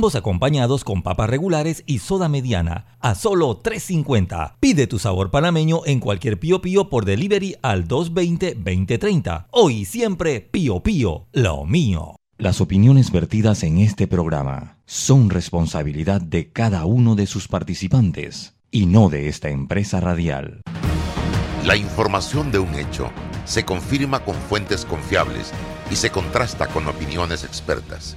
Ambos acompañados con papas regulares y soda mediana a solo 3.50. Pide tu sabor panameño en cualquier Pío Pío por delivery al 220-2030. Hoy y siempre Pío Pío, lo mío. Las opiniones vertidas en este programa son responsabilidad de cada uno de sus participantes y no de esta empresa radial. La información de un hecho se confirma con fuentes confiables y se contrasta con opiniones expertas.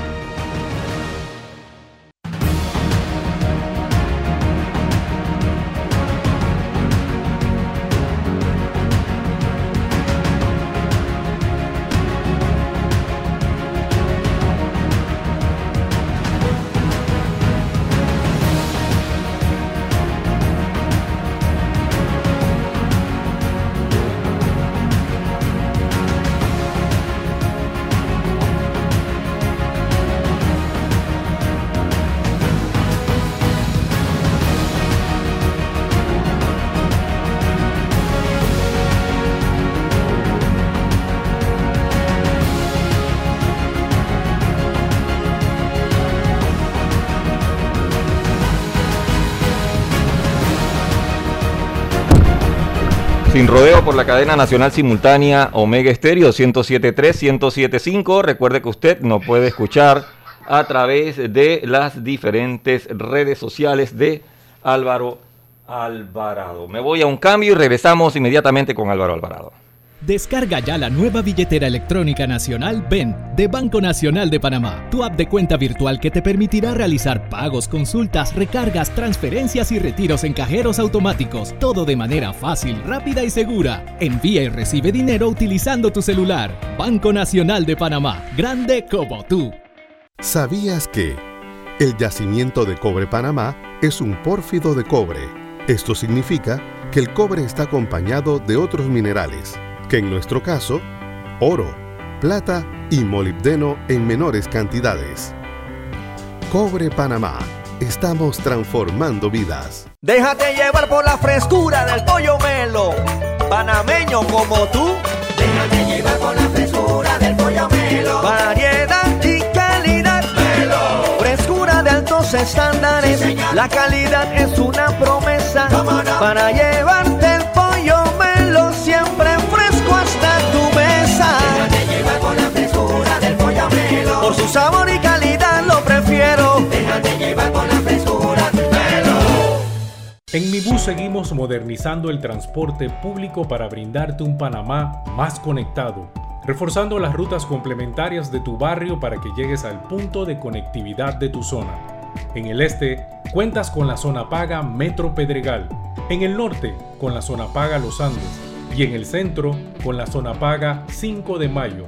La cadena nacional simultánea Omega Estéreo 107.3, 107.5. Recuerde que usted nos puede escuchar a través de las diferentes redes sociales de Álvaro Alvarado. Me voy a un cambio y regresamos inmediatamente con Álvaro Alvarado. Descarga ya la nueva billetera electrónica nacional BEN de Banco Nacional de Panamá, tu app de cuenta virtual que te permitirá realizar pagos, consultas, recargas, transferencias y retiros en cajeros automáticos, todo de manera fácil, rápida y segura. Envía y recibe dinero utilizando tu celular. Banco Nacional de Panamá, grande como tú. ¿Sabías que el yacimiento de cobre Panamá es un pórfido de cobre? Esto significa que el cobre está acompañado de otros minerales que en nuestro caso, oro, plata y molibdeno en menores cantidades. Cobre Panamá. Estamos transformando vidas. Déjate llevar por la frescura del pollo melo. Panameño como tú. Déjate llevar por la frescura del pollo melo. Variedad y calidad. Melo. Frescura de altos estándares. la calidad es una promesa. Para llevarte Por su sabor y calidad lo prefiero. Déjate llevar con la frescura, En Mi Bus seguimos modernizando el transporte público para brindarte un Panamá más conectado, reforzando las rutas complementarias de tu barrio para que llegues al punto de conectividad de tu zona. En el este, cuentas con la zona paga Metro Pedregal. En el norte, con la zona paga Los Andes. Y en el centro, con la zona paga 5 de Mayo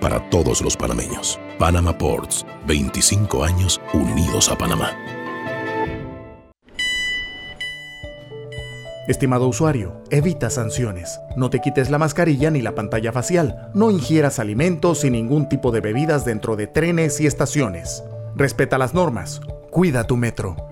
para todos los panameños. Panama Ports, 25 años unidos a Panamá. Estimado usuario, evita sanciones. No te quites la mascarilla ni la pantalla facial. No ingieras alimentos y ningún tipo de bebidas dentro de trenes y estaciones. Respeta las normas. Cuida tu metro.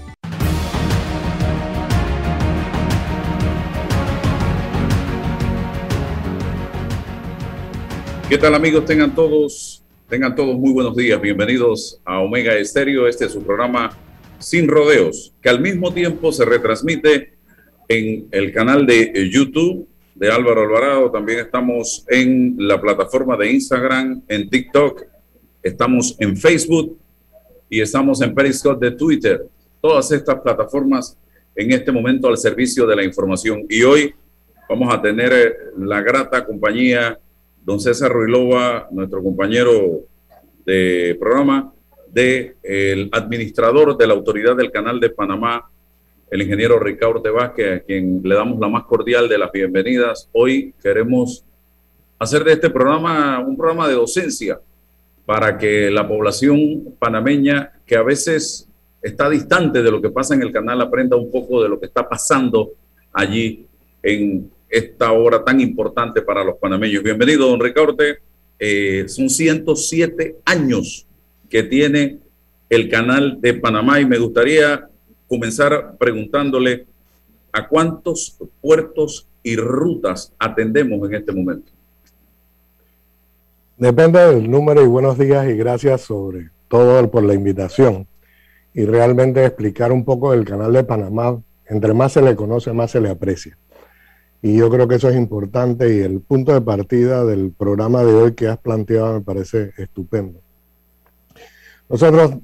¿Qué tal amigos? Tengan todos, tengan todos muy buenos días. Bienvenidos a Omega Estéreo. Este es su programa Sin Rodeos, que al mismo tiempo se retransmite en el canal de YouTube de Álvaro Alvarado. También estamos en la plataforma de Instagram, en TikTok, estamos en Facebook y estamos en Periscope de Twitter. Todas estas plataformas en este momento al servicio de la información. Y hoy vamos a tener la grata compañía don César Ruilova, nuestro compañero de programa, de el administrador de la Autoridad del Canal de Panamá, el ingeniero Ricardo Vázquez, a quien le damos la más cordial de las bienvenidas. Hoy queremos hacer de este programa un programa de docencia para que la población panameña, que a veces está distante de lo que pasa en el canal, aprenda un poco de lo que está pasando allí en esta hora tan importante para los panameños. Bienvenido, don Ricardo. Eh, son 107 años que tiene el canal de Panamá y me gustaría comenzar preguntándole a cuántos puertos y rutas atendemos en este momento. Depende del número y buenos días y gracias sobre todo por la invitación y realmente explicar un poco del canal de Panamá. Entre más se le conoce, más se le aprecia. Y yo creo que eso es importante y el punto de partida del programa de hoy que has planteado me parece estupendo. Nosotros,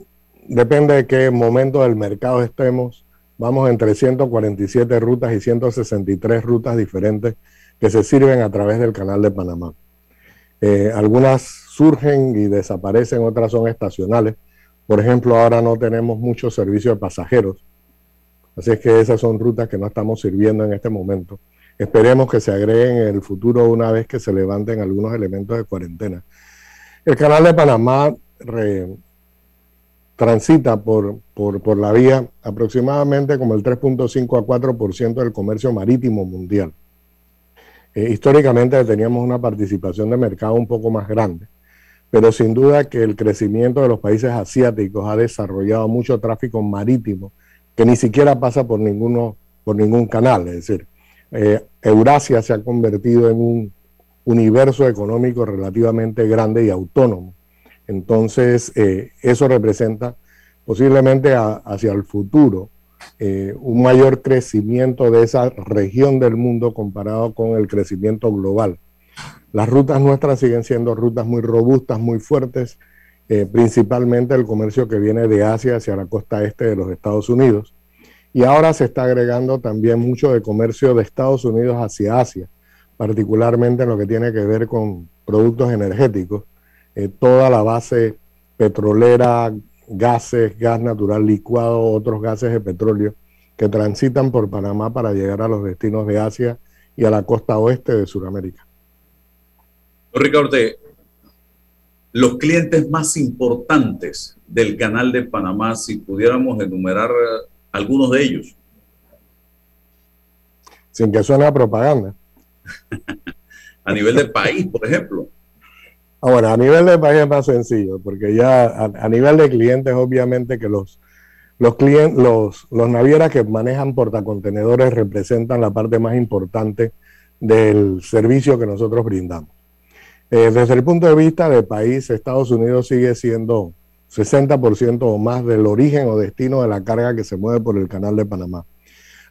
depende de qué momento del mercado estemos, vamos entre 147 rutas y 163 rutas diferentes que se sirven a través del canal de Panamá. Eh, algunas surgen y desaparecen, otras son estacionales. Por ejemplo, ahora no tenemos mucho servicio de pasajeros, así es que esas son rutas que no estamos sirviendo en este momento. Esperemos que se agreguen en el futuro una vez que se levanten algunos elementos de cuarentena. El canal de Panamá transita por, por, la vía aproximadamente como el 3.5 a 4% del comercio marítimo mundial. Eh, históricamente teníamos una participación de mercado un poco más grande, pero sin duda que el crecimiento de los países asiáticos ha desarrollado mucho tráfico marítimo que ni siquiera pasa por, ninguno, por ningún canal. Es decir, eh, Eurasia se ha convertido en un universo económico relativamente grande y autónomo. Entonces, eh, eso representa posiblemente hacia el futuro eh, un mayor crecimiento de esa región del mundo comparado con el crecimiento global. Las rutas nuestras siguen siendo rutas muy robustas, muy fuertes, principalmente el comercio que viene de Asia hacia la costa este de los Estados Unidos. Y ahora se está agregando también mucho de comercio de Estados Unidos hacia Asia, particularmente en lo que tiene que ver con productos energéticos. Eh, toda la base petrolera, gases, gas natural licuado, otros gases de petróleo que transitan por Panamá para llegar a los destinos de Asia y a la costa oeste de Sudamérica. Ricardo, los clientes más importantes del canal de Panamá, si pudiéramos enumerar algunos de ellos. Sin que suene a propaganda. a nivel de país, por ejemplo. Ahora, a nivel de país es más sencillo, porque ya a, nivel de clientes, obviamente que los, los, clientes, los, los navieras que manejan portacontenedores representan la parte más importante del servicio que nosotros brindamos. Eh, desde el punto de vista de país, Estados Unidos sigue siendo 60% o más del origen o destino de la carga que se mueve por el canal de Panamá.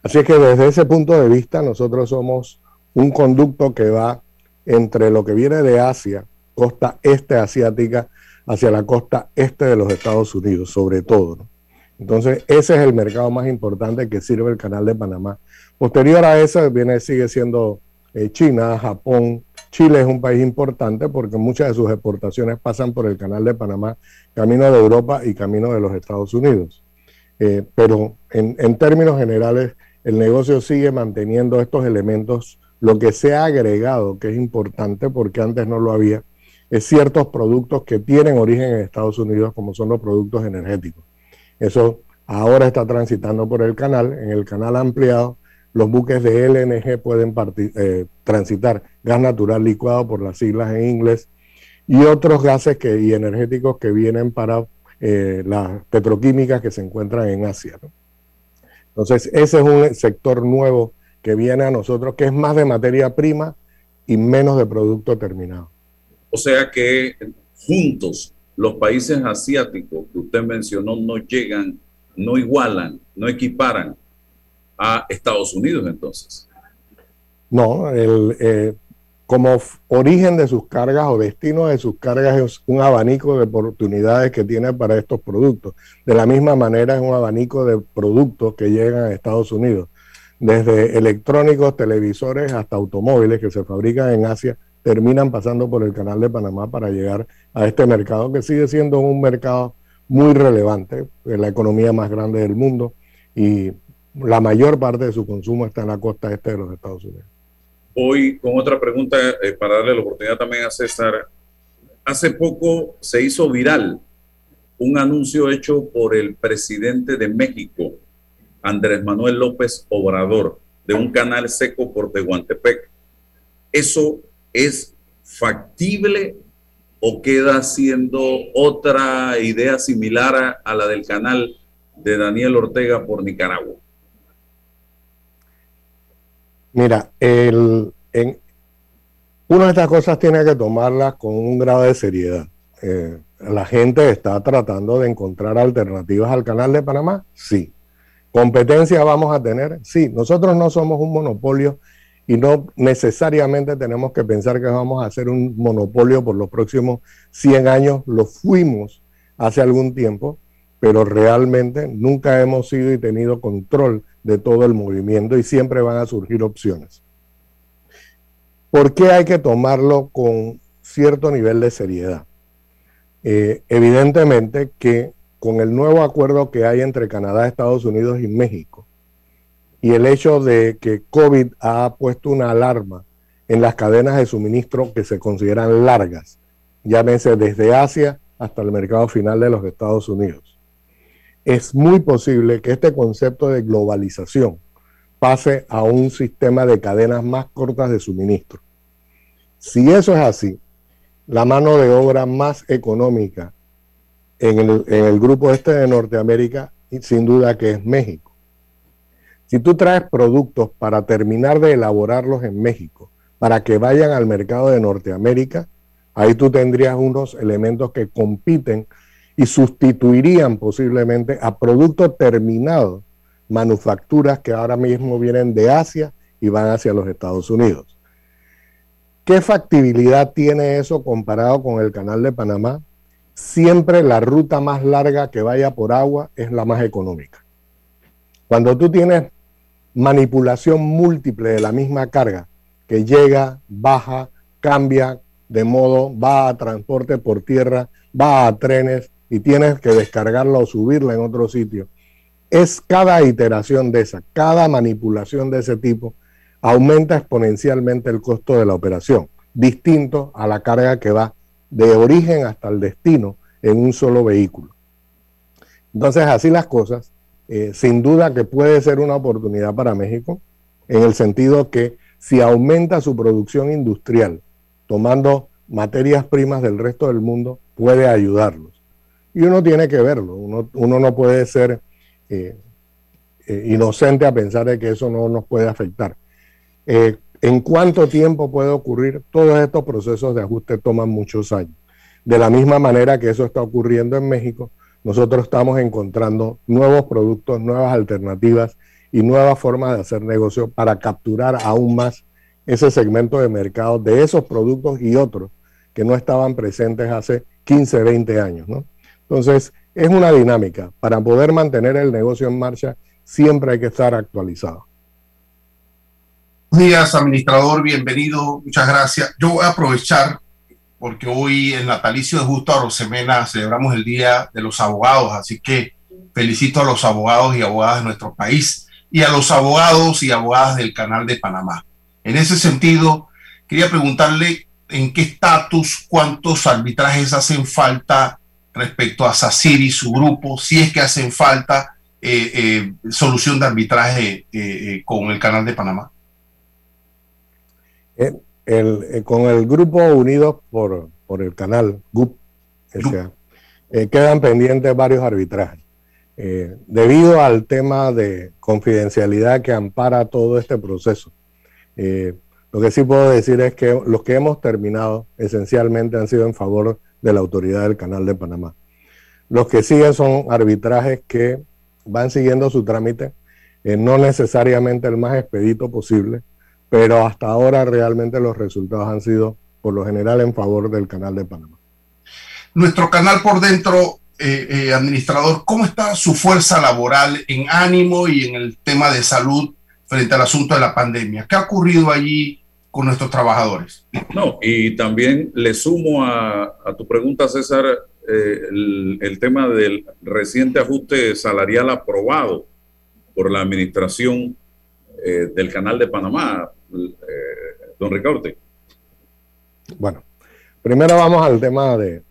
Así es que desde ese punto de vista nosotros somos un conducto que va entre lo que viene de Asia, costa este asiática, hacia la costa este de los Estados Unidos, sobre todo. Entonces, ese es el mercado más importante que sirve el canal de Panamá. Posterior a eso, viene, sigue siendo eh, China, Japón, Chile es un país importante porque muchas de sus exportaciones pasan por el canal de Panamá, camino de Europa y camino de los Estados Unidos. Eh, pero en, términos generales, el negocio sigue manteniendo estos elementos. Lo que se ha agregado, que es importante porque antes no lo había, es ciertos productos que tienen origen en Estados Unidos, como son los productos energéticos. Eso ahora está transitando por el canal, en el canal ampliado los buques de LNG pueden eh, transitar gas natural licuado por las siglas en inglés y otros gases y energéticos que vienen para eh, las petroquímicas que se encuentran en Asia. Entonces, ese es un sector nuevo que viene a nosotros, que es más de materia prima y menos de producto terminado. O sea que juntos los países asiáticos que usted mencionó no llegan, no igualan, no equiparan a Estados Unidos entonces. No, el, eh, como origen de sus cargas o destino de sus cargas es un abanico de oportunidades que tiene para estos productos. De la misma manera es un abanico de productos que llegan a Estados Unidos, desde electrónicos, televisores hasta automóviles que se fabrican en Asia, terminan pasando por el canal de Panamá para llegar a este mercado que sigue siendo un mercado muy relevante, es la economía más grande del mundo y la mayor parte de su consumo está en la costa este de los Estados Unidos. Hoy con otra pregunta eh, para darle la oportunidad también a César. Hace poco se hizo viral un anuncio hecho por el presidente de México, Andrés Manuel López Obrador, de un canal seco por Tehuantepec. ¿Eso es factible o queda siendo otra idea similar a la del canal de Daniel Ortega por Nicaragua? Mira, el, en, una de estas cosas tiene que tomarlas con un grado de seriedad. Eh, la gente está tratando de encontrar alternativas al canal de Panamá, sí. ¿Competencia vamos a tener? Sí. Nosotros no somos un monopolio y no necesariamente tenemos que pensar que vamos a hacer un monopolio por los próximos 100 años. Lo fuimos hace algún tiempo, pero realmente nunca hemos sido y tenido control de todo el movimiento y siempre van a surgir opciones. ¿Por qué hay que tomarlo con cierto nivel de seriedad? Eh, evidentemente que con el nuevo acuerdo que hay entre Canadá, Estados Unidos y México, y el hecho de que COVID ha puesto una alarma en las cadenas de suministro que se consideran largas, llámese desde Asia hasta el mercado final de los Estados Unidos. Es muy posible que este concepto de globalización pase a un sistema de cadenas más cortas de suministro. Si eso es así, la mano de obra más económica en el, grupo este de Norteamérica, sin duda que es México. Si tú traes productos para terminar de elaborarlos en México, para que vayan al mercado de Norteamérica, ahí tú tendrías unos elementos que compiten y sustituirían posiblemente a productos terminados, manufacturas que ahora mismo vienen de Asia y van hacia los Estados Unidos. ¿Qué factibilidad tiene eso comparado con el canal de Panamá? Siempre la ruta más larga que vaya por agua es la más económica. Cuando tú tienes manipulación múltiple de la misma carga, que llega, baja, cambia de modo, va a transporte por tierra, va a trenes y tienes que descargarla o subirla en otro sitio. Es cada iteración de esa, cada manipulación de ese tipo aumenta exponencialmente el costo de la operación, distinto a la carga que va de origen hasta el destino en un solo vehículo. Entonces, así las cosas, eh, sin duda que puede ser una oportunidad para México, en el sentido que si aumenta su producción industrial, tomando materias primas del resto del mundo, puede ayudarlos. Y uno tiene que verlo, uno, no puede ser eh, eh, inocente a pensar de que eso no nos puede afectar. Eh, ¿En cuánto tiempo puede ocurrir? Todos estos procesos de ajuste toman muchos años. De la misma manera que eso está ocurriendo en México, nosotros estamos encontrando nuevos productos, nuevas alternativas y nuevas formas de hacer negocio para capturar aún más ese segmento de mercado de esos productos y otros que no estaban presentes hace 15, 20 años. Entonces, es una dinámica. Para poder mantener el negocio en marcha, siempre hay que estar actualizado. Buenos días, administrador, bienvenido, muchas gracias. Yo voy a aprovechar porque hoy en natalicio de Justo Arosemena celebramos el Día de los Abogados, así que felicito a los abogados y abogadas de nuestro país y a los abogados y abogadas del Canal de Panamá. En ese sentido, quería preguntarle en qué estatus, cuántos arbitrajes hacen falta respecto a SACIR y su grupo, si es que hacen falta eh, eh, solución de arbitraje eh, con el Canal de Panamá. con el grupo Unidos por, el canal GUP, quedan pendientes varios arbitrajes. Eh, debido al tema de confidencialidad que ampara todo este proceso. Eh, lo que sí puedo decir es que los que hemos terminado esencialmente han sido en favor de la autoridad del Canal de Panamá. Los que siguen son arbitrajes que van siguiendo su trámite, eh, no necesariamente el más expedito posible, pero hasta ahora realmente los resultados han sido por lo general en favor del Canal de Panamá. Nuestro canal por dentro eh, eh, administrador, ¿cómo está su fuerza laboral en ánimo y en el tema de salud frente al asunto de la pandemia? ¿Qué ha ocurrido allí con nuestros trabajadores? No, y también le sumo a, tu pregunta, César, eh, el, tema del reciente ajuste salarial aprobado por la administración del Canal de Panamá, don Ricardo. Bueno, primero vamos al tema de,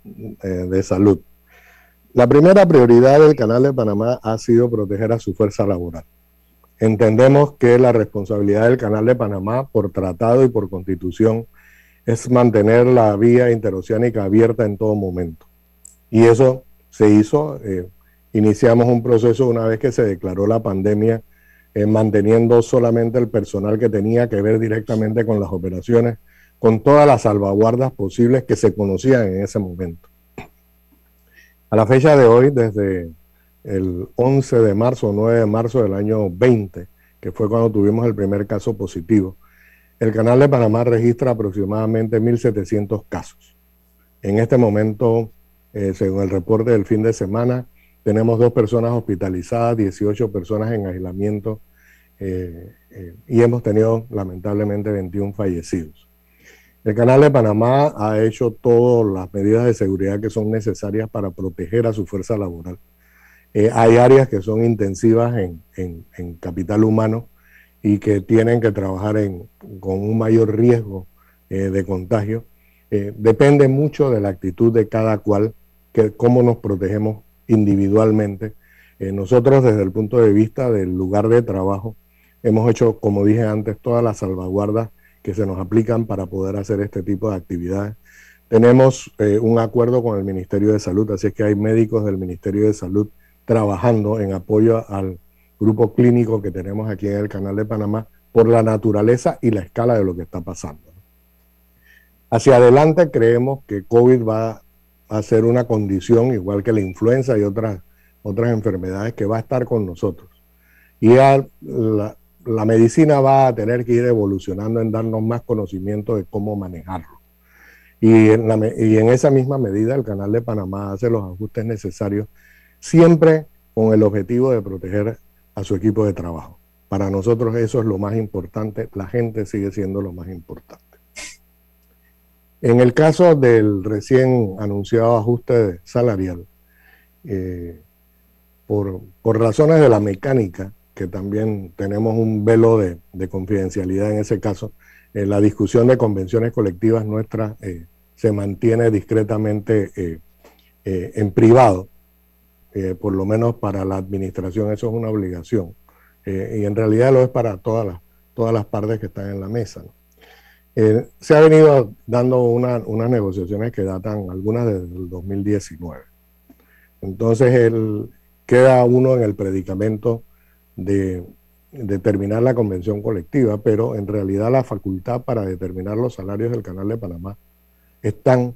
de salud. La primera prioridad del Canal de Panamá ha sido proteger a su fuerza laboral. Entendemos que la responsabilidad del Canal de Panamá por tratado y por constitución es mantener la vía interoceánica abierta en todo momento. Y eso se hizo. Eh, iniciamos un proceso una vez que se declaró la pandemia, eh, manteniendo solamente el personal que tenía que ver directamente con las operaciones, con todas las salvaguardas posibles que se conocían en ese momento. A la fecha de hoy, desde el 11 de marzo o 9 de marzo del año 20, que fue cuando tuvimos el primer caso positivo, el Canal de Panamá registra aproximadamente 1.700 casos. En este momento, eh, según el reporte del fin de semana, tenemos dos personas hospitalizadas, 18 personas en aislamiento eh, eh, y hemos tenido lamentablemente 21 fallecidos. El Canal de Panamá ha hecho todas las medidas de seguridad que son necesarias para proteger a su fuerza laboral. Eh, hay áreas que son intensivas en, capital humano y que tienen que trabajar con un mayor riesgo eh, de contagio. Eh, depende mucho de la actitud de cada cual, que, cómo nos protegemos individualmente. nosotros desde el punto de vista del lugar de trabajo hemos hecho, como dije antes, todas las salvaguardas que se nos aplican para poder hacer este tipo de actividades. Tenemos un acuerdo con el Ministerio de Salud, así es que hay médicos del Ministerio de Salud trabajando en apoyo al grupo clínico que tenemos aquí en el Canal de Panamá por la naturaleza y la escala de lo que está pasando. Hacia adelante creemos que COVID va a ser una condición igual que la influenza y otras, otras enfermedades que va a estar con nosotros. Y la, la medicina va a tener que ir evolucionando en darnos más conocimiento de cómo manejarlo. Y en, la, y en esa misma medida el Canal de Panamá hace los ajustes necesarios siempre con el objetivo de proteger a su equipo de trabajo. Para nosotros eso es lo más importante, la gente sigue siendo lo más importante. En el caso del recién anunciado ajuste salarial, eh, por, razones de la mecánica, que también tenemos un velo de, confidencialidad en ese caso, eh, la discusión de convenciones colectivas nuestras eh, se mantiene discretamente en privado eh, por lo menos para la administración eso es una obligación. Eh, y en realidad lo es para todas las, todas las partes que están en la mesa. Eh, se ha venido dando unas negociaciones que datan algunas desde el 2019. Entonces queda uno en el predicamento de determinar la convención colectiva, pero en realidad la facultad para determinar los salarios del Canal de Panamá están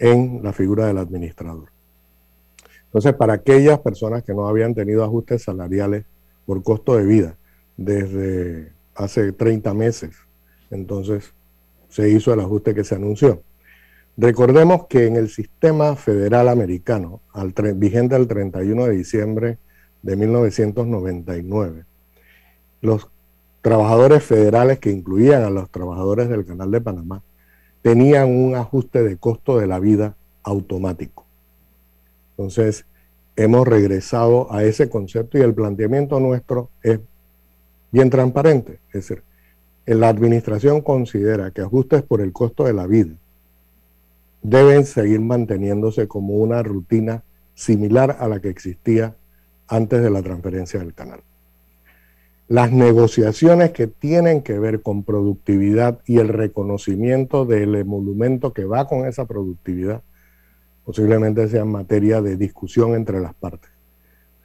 en la figura del administrador. Entonces, para aquellas personas que no habían tenido ajustes salariales por costo de vida desde hace 30 meses, entonces se hizo el ajuste que se anunció. Recordemos que en el sistema federal americano, al vigente el 31 de diciembre de 1999, los trabajadores federales que incluían a los trabajadores del Canal de Panamá tenían un ajuste de costo de la vida automático. Entonces, hemos regresado a ese concepto y el planteamiento nuestro es bien transparente. Es decir, la administración considera que ajustes por el costo de la vida deben seguir manteniéndose como una rutina similar a la que existía antes de la transferencia del canal. Las negociaciones que tienen que ver con productividad y el reconocimiento del emolumento que va con esa productividad posiblemente sea materia de discusión entre las partes.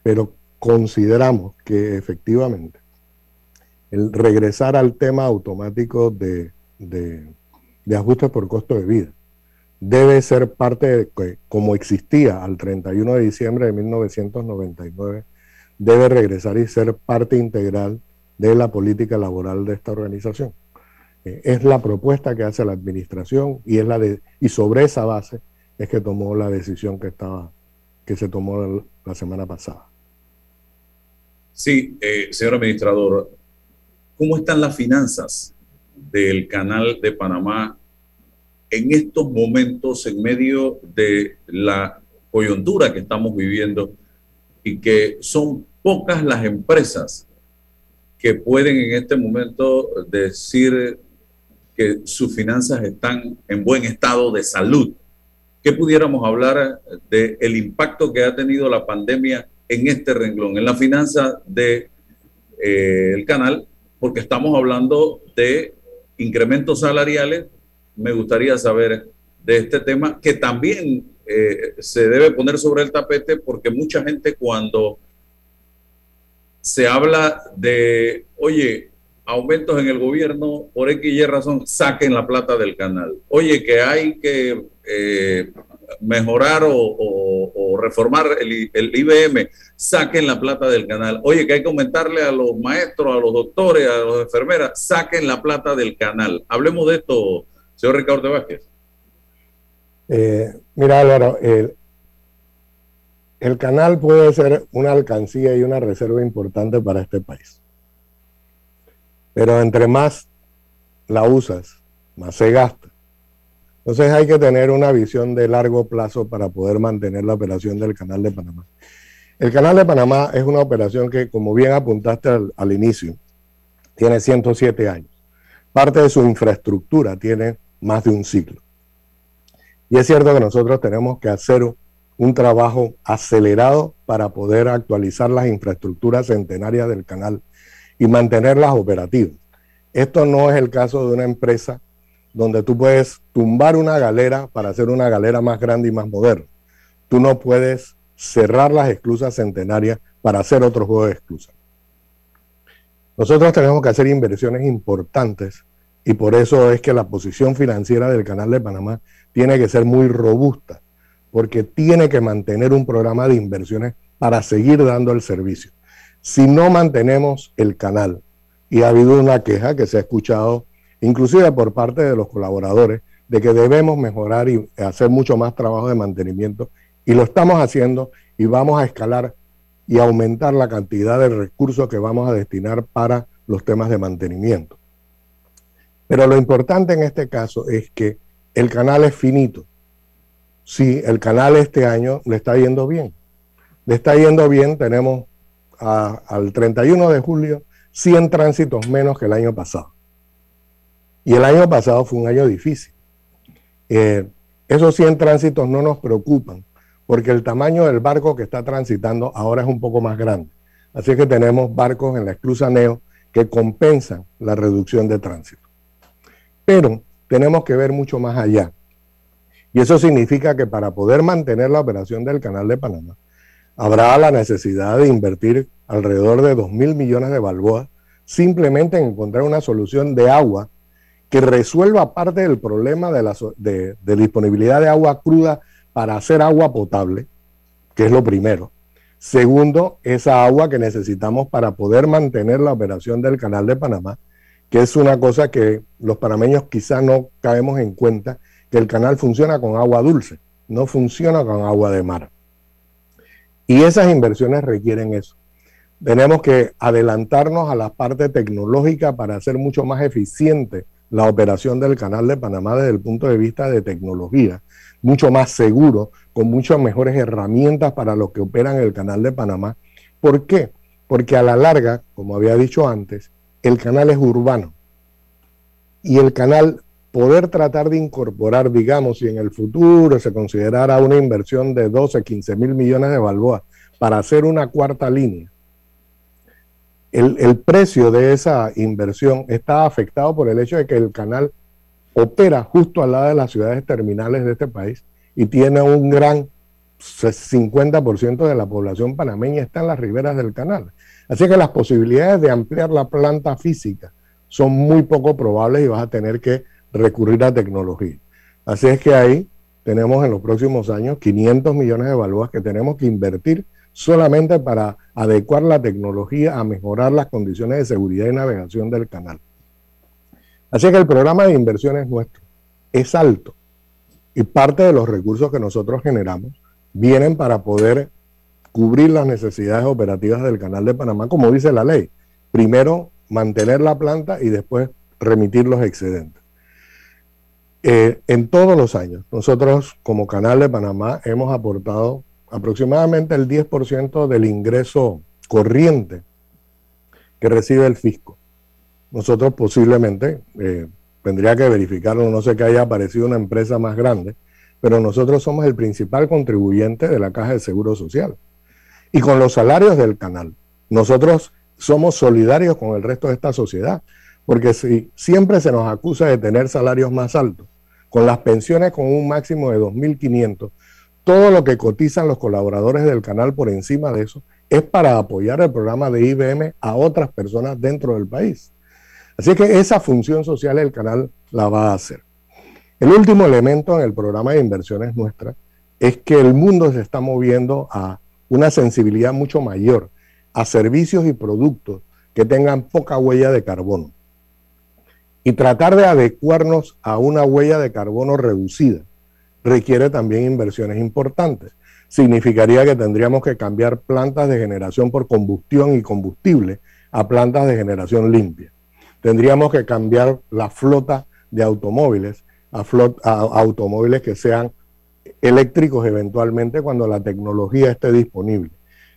Pero consideramos que efectivamente el regresar al tema automático de, de, ajustes por costo de vida debe ser parte como existía al 31 de diciembre de 1999, debe regresar y ser parte integral de la política laboral de esta organización. Eh, es la propuesta que hace la administración y, es la de, y sobre esa base es que tomó la decisión que estaba que se tomó la semana pasada. Sí, eh, señor administrador, ¿cómo están las finanzas del canal de Panamá en estos momentos en medio de la coyuntura que estamos viviendo y que son pocas las empresas que pueden en este momento decir que sus finanzas están en buen estado de salud? ¿Qué pudiéramos hablar del el impacto que ha tenido la pandemia en este renglón, en la finanza del de, eh, canal? Porque estamos hablando de incrementos salariales. Me gustaría saber de este tema que también eh, se debe poner sobre el tapete porque mucha gente cuando se habla de, oye, aumentos en el gobierno, por X y razón, saquen la plata del canal. Oye, que hay que eh, mejorar o, reformar el, IBM, saquen la plata del canal. Oye, que hay que aumentarle a los maestros, a los doctores, a las enfermeras, saquen la plata del canal. Hablemos de esto, señor Ricardo Vázquez. Eh, mira, Álvaro, el, el canal puede ser una alcancía y una reserva importante para este país. Pero entre más la usas, más se gasta. Entonces hay que tener una visión de largo plazo para poder mantener la operación del Canal de Panamá. El Canal de Panamá es una operación que, como bien apuntaste al, inicio, tiene 107 años. Parte de su infraestructura tiene más de un siglo. Y es cierto que nosotros tenemos que hacer un trabajo acelerado para poder actualizar las infraestructuras centenarias del canal y mantenerlas operativas. Esto no es el caso de una empresa donde tú puedes tumbar una galera para hacer una galera más grande y más moderna. Tú no puedes cerrar las esclusas centenarias para hacer otro juego de esclusas. Nosotros tenemos que hacer inversiones importantes y por eso es que la posición financiera del Canal de Panamá tiene que ser muy robusta, porque tiene que mantener un programa de inversiones para seguir dando el servicio. Si no mantenemos el canal, y ha habido una queja que se ha escuchado inclusive por parte de los colaboradores, de que debemos mejorar y hacer mucho más trabajo de mantenimiento, y lo estamos haciendo y vamos a escalar y aumentar la cantidad de recursos que vamos a destinar para los temas de mantenimiento. Pero lo importante en este caso es que el canal es finito. Si el canal este año le está yendo bien, le está yendo bien, tenemos al 31 de julio 100 tránsitos menos que el año pasado. Y el año pasado fue un año difícil. Eh, esos 100 tránsitos no nos preocupan, porque el tamaño del barco que está transitando ahora es un poco más grande. Así que tenemos barcos en la esclusa Neo que compensan la reducción de tránsito. Pero tenemos que ver mucho más allá. Y eso significa que para poder mantener la operación del Canal de Panamá, habrá la necesidad de invertir alrededor de 2 mil millones de balboas simplemente en encontrar una solución de agua que resuelva parte del problema de, la, de, disponibilidad de agua cruda para hacer agua potable, que es lo primero. Segundo, esa agua que necesitamos para poder mantener la operación del Canal de Panamá, que es una cosa que los panameños quizá no caemos en cuenta, que el canal funciona con agua dulce, no funciona con agua de mar. Y esas inversiones requieren eso. Tenemos que adelantarnos a la parte tecnológica para hacer mucho más eficiente la operación del Canal de Panamá desde el punto de vista de tecnología, mucho más seguro, con muchas mejores herramientas para los que operan el Canal de Panamá. ¿Por qué? Porque a la larga, como había dicho antes, el canal es urbano. Y el canal, poder tratar de incorporar, digamos, si en el futuro se considerara una inversión de 12, 15 mil millones de balboas para hacer una cuarta línea, el, precio de esa inversión está afectado por el hecho de que el canal opera justo al lado de las ciudades terminales de este país y tiene un gran 50% de la población panameña está en las riberas del canal. Así que las posibilidades de ampliar la planta física son muy poco probables y vas a tener que recurrir a tecnología. Así es que ahí tenemos en los próximos años 500 millones de balboas que tenemos que invertir solamente para adecuar la tecnología a mejorar las condiciones de seguridad y navegación del canal. Así que el programa de inversiones nuestro es alto y parte de los recursos que nosotros generamos vienen para poder cubrir las necesidades operativas del canal de Panamá, como dice la ley. Primero mantener la planta y después remitir los excedentes. Eh, en todos los años, nosotros como Canal de Panamá hemos aportado aproximadamente el 10% del ingreso corriente que recibe el fisco. Nosotros posiblemente, eh, tendría que verificarlo, no sé que haya aparecido una empresa más grande, pero nosotros somos el principal contribuyente de la Caja de Seguro Social. Y con los salarios del canal, nosotros somos solidarios con el resto de esta sociedad, porque si siempre se nos acusa de tener salarios más altos, con las pensiones con un máximo de 2.500, todo lo que cotizan los colaboradores del canal por encima de eso es para apoyar el programa de IBM a otras personas dentro del país. Así que esa función social el canal la va a hacer. El último elemento en el programa de inversiones nuestra es que el mundo se está moviendo a una sensibilidad mucho mayor a servicios y productos que tengan poca huella de carbono. Y tratar de adecuarnos a una huella de carbono reducida requiere también inversiones importantes. Significaría que tendríamos que cambiar plantas de generación por combustión y combustible a plantas de generación limpia. Tendríamos que cambiar la flota de automóviles a, a automóviles que sean eléctricos eventualmente cuando la tecnología esté disponible.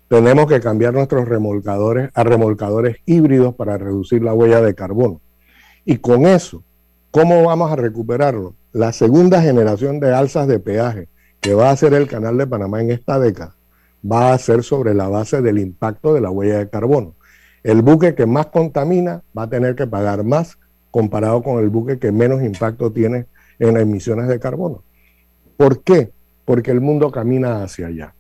Tenemos que cambiar nuestros remolcadores a remolcadores híbridos para reducir la huella de carbono. Y con eso, ¿cómo vamos a recuperarlo? La segunda generación de alzas de peaje que va a hacer el Canal de Panamá en esta década va a ser sobre la base del impacto de la huella de carbono. El buque que más contamina va a tener que pagar más comparado con el buque que menos impacto tiene en emisiones de carbono. ¿Por qué? Porque el mundo camina hacia allá.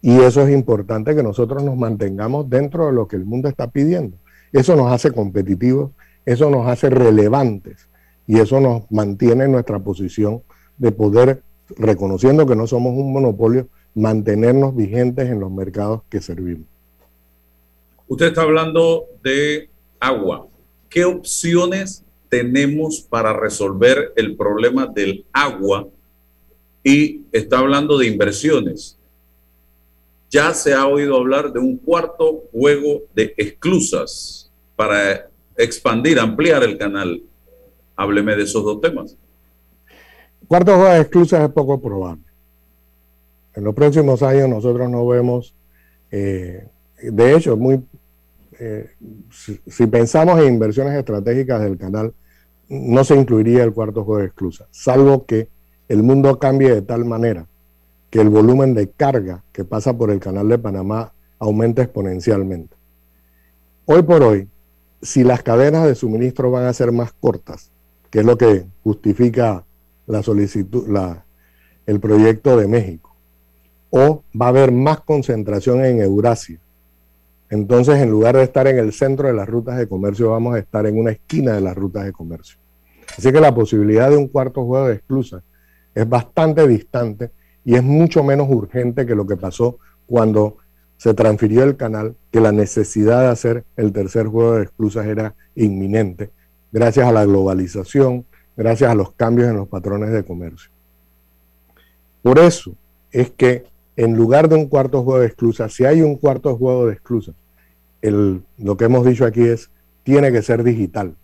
Y eso es importante que nosotros nos mantengamos dentro de lo que el mundo está pidiendo. Eso nos hace competitivos, eso nos hace relevantes y eso nos mantiene en nuestra posición de poder, reconociendo que no somos un monopolio, mantenernos vigentes en los mercados que servimos. Usted está hablando de agua. ¿Qué opciones tenemos para resolver el problema del agua y está hablando de inversiones. Ya se ha oído hablar de un cuarto juego de esclusas para expandir, ampliar el canal. Hábleme de esos dos temas. Cuarto juego de esclusas es poco probable. En los próximos años nosotros no vemos, eh, de hecho, muy, eh, si, pensamos en inversiones estratégicas del canal, no se incluiría el cuarto juego de esclusas, salvo que el mundo cambie de tal manera que el volumen de carga que pasa por el canal de Panamá aumente exponencialmente. Hoy por hoy, si las cadenas de suministro van a ser más cortas, que es lo que justifica el proyecto de México, o va a haber más concentración en Eurasia, entonces en lugar de estar en el centro de las rutas de comercio, vamos a estar en una esquina de las rutas de comercio. Así que la posibilidad de un cuarto juego de exclusa es bastante distante y es mucho menos urgente que lo que pasó cuando se transfirió el canal, que la necesidad de hacer el tercer juego de exclusas era inminente, gracias a la globalización, gracias a los cambios en los patrones de comercio. Por eso es que en lugar de un cuarto juego de exclusas, si hay un cuarto juego de exclusas, lo que hemos dicho aquí es, tiene que ser digital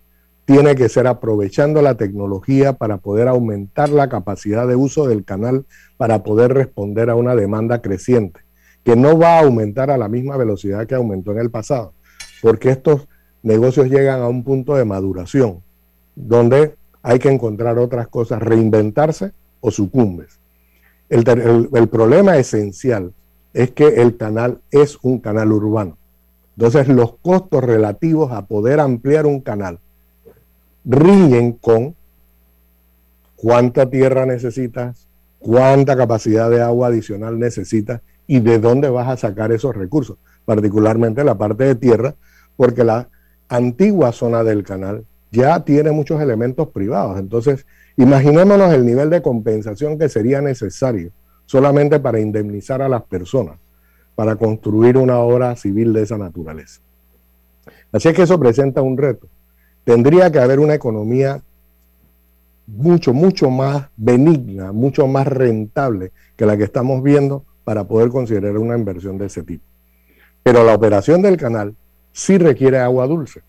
tiene que ser aprovechando la tecnología para poder aumentar la capacidad de uso del canal para poder responder a una demanda creciente, que no va a aumentar a la misma velocidad que aumentó en el pasado, porque estos negocios llegan a un punto de maduración, donde hay que encontrar otras cosas, reinventarse o sucumbes. El, problema esencial es que el canal es un canal urbano. Entonces los costos relativos a poder ampliar un canal riñen con cuánta tierra necesitas, cuánta capacidad de agua adicional necesitas y de dónde vas a sacar esos recursos, particularmente la parte de tierra, porque la antigua zona del canal ya tiene muchos elementos privados. Entonces, imaginémonos el nivel de compensación que sería necesario solamente para indemnizar a las personas, para construir una obra civil de esa naturaleza. Así es que eso presenta un reto tendría que haber una economía mucho, mucho más benigna, mucho más rentable que la que estamos viendo para poder considerar una inversión de ese tipo. Pero la operación del canal sí requiere agua dulce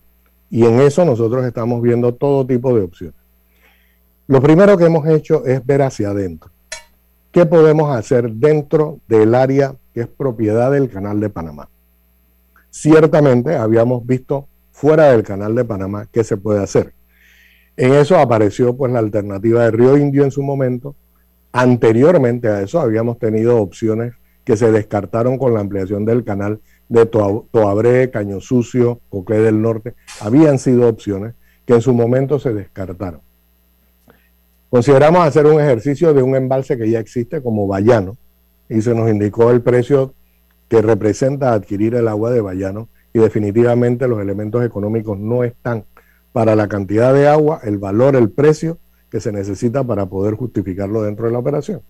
y en eso nosotros estamos viendo todo tipo de opciones. Lo primero que hemos hecho es ver hacia adentro. ¿Qué podemos hacer dentro del área que es propiedad del canal de Panamá? Ciertamente habíamos visto fuera del canal de Panamá, ¿qué se puede hacer? En eso apareció pues la alternativa de Río Indio en su momento. Anteriormente a eso habíamos tenido opciones que se descartaron con la ampliación del canal de Toabré, Caño Sucio, Cocle del Norte. Habían sido opciones que en su momento se descartaron. Consideramos hacer un ejercicio de un embalse que ya existe como Bayano y se nos indicó el precio que representa adquirir el agua de Bayano y definitivamente los elementos económicos no están para la cantidad de agua, el valor, el precio que se necesita para poder justificarlo dentro de la operación.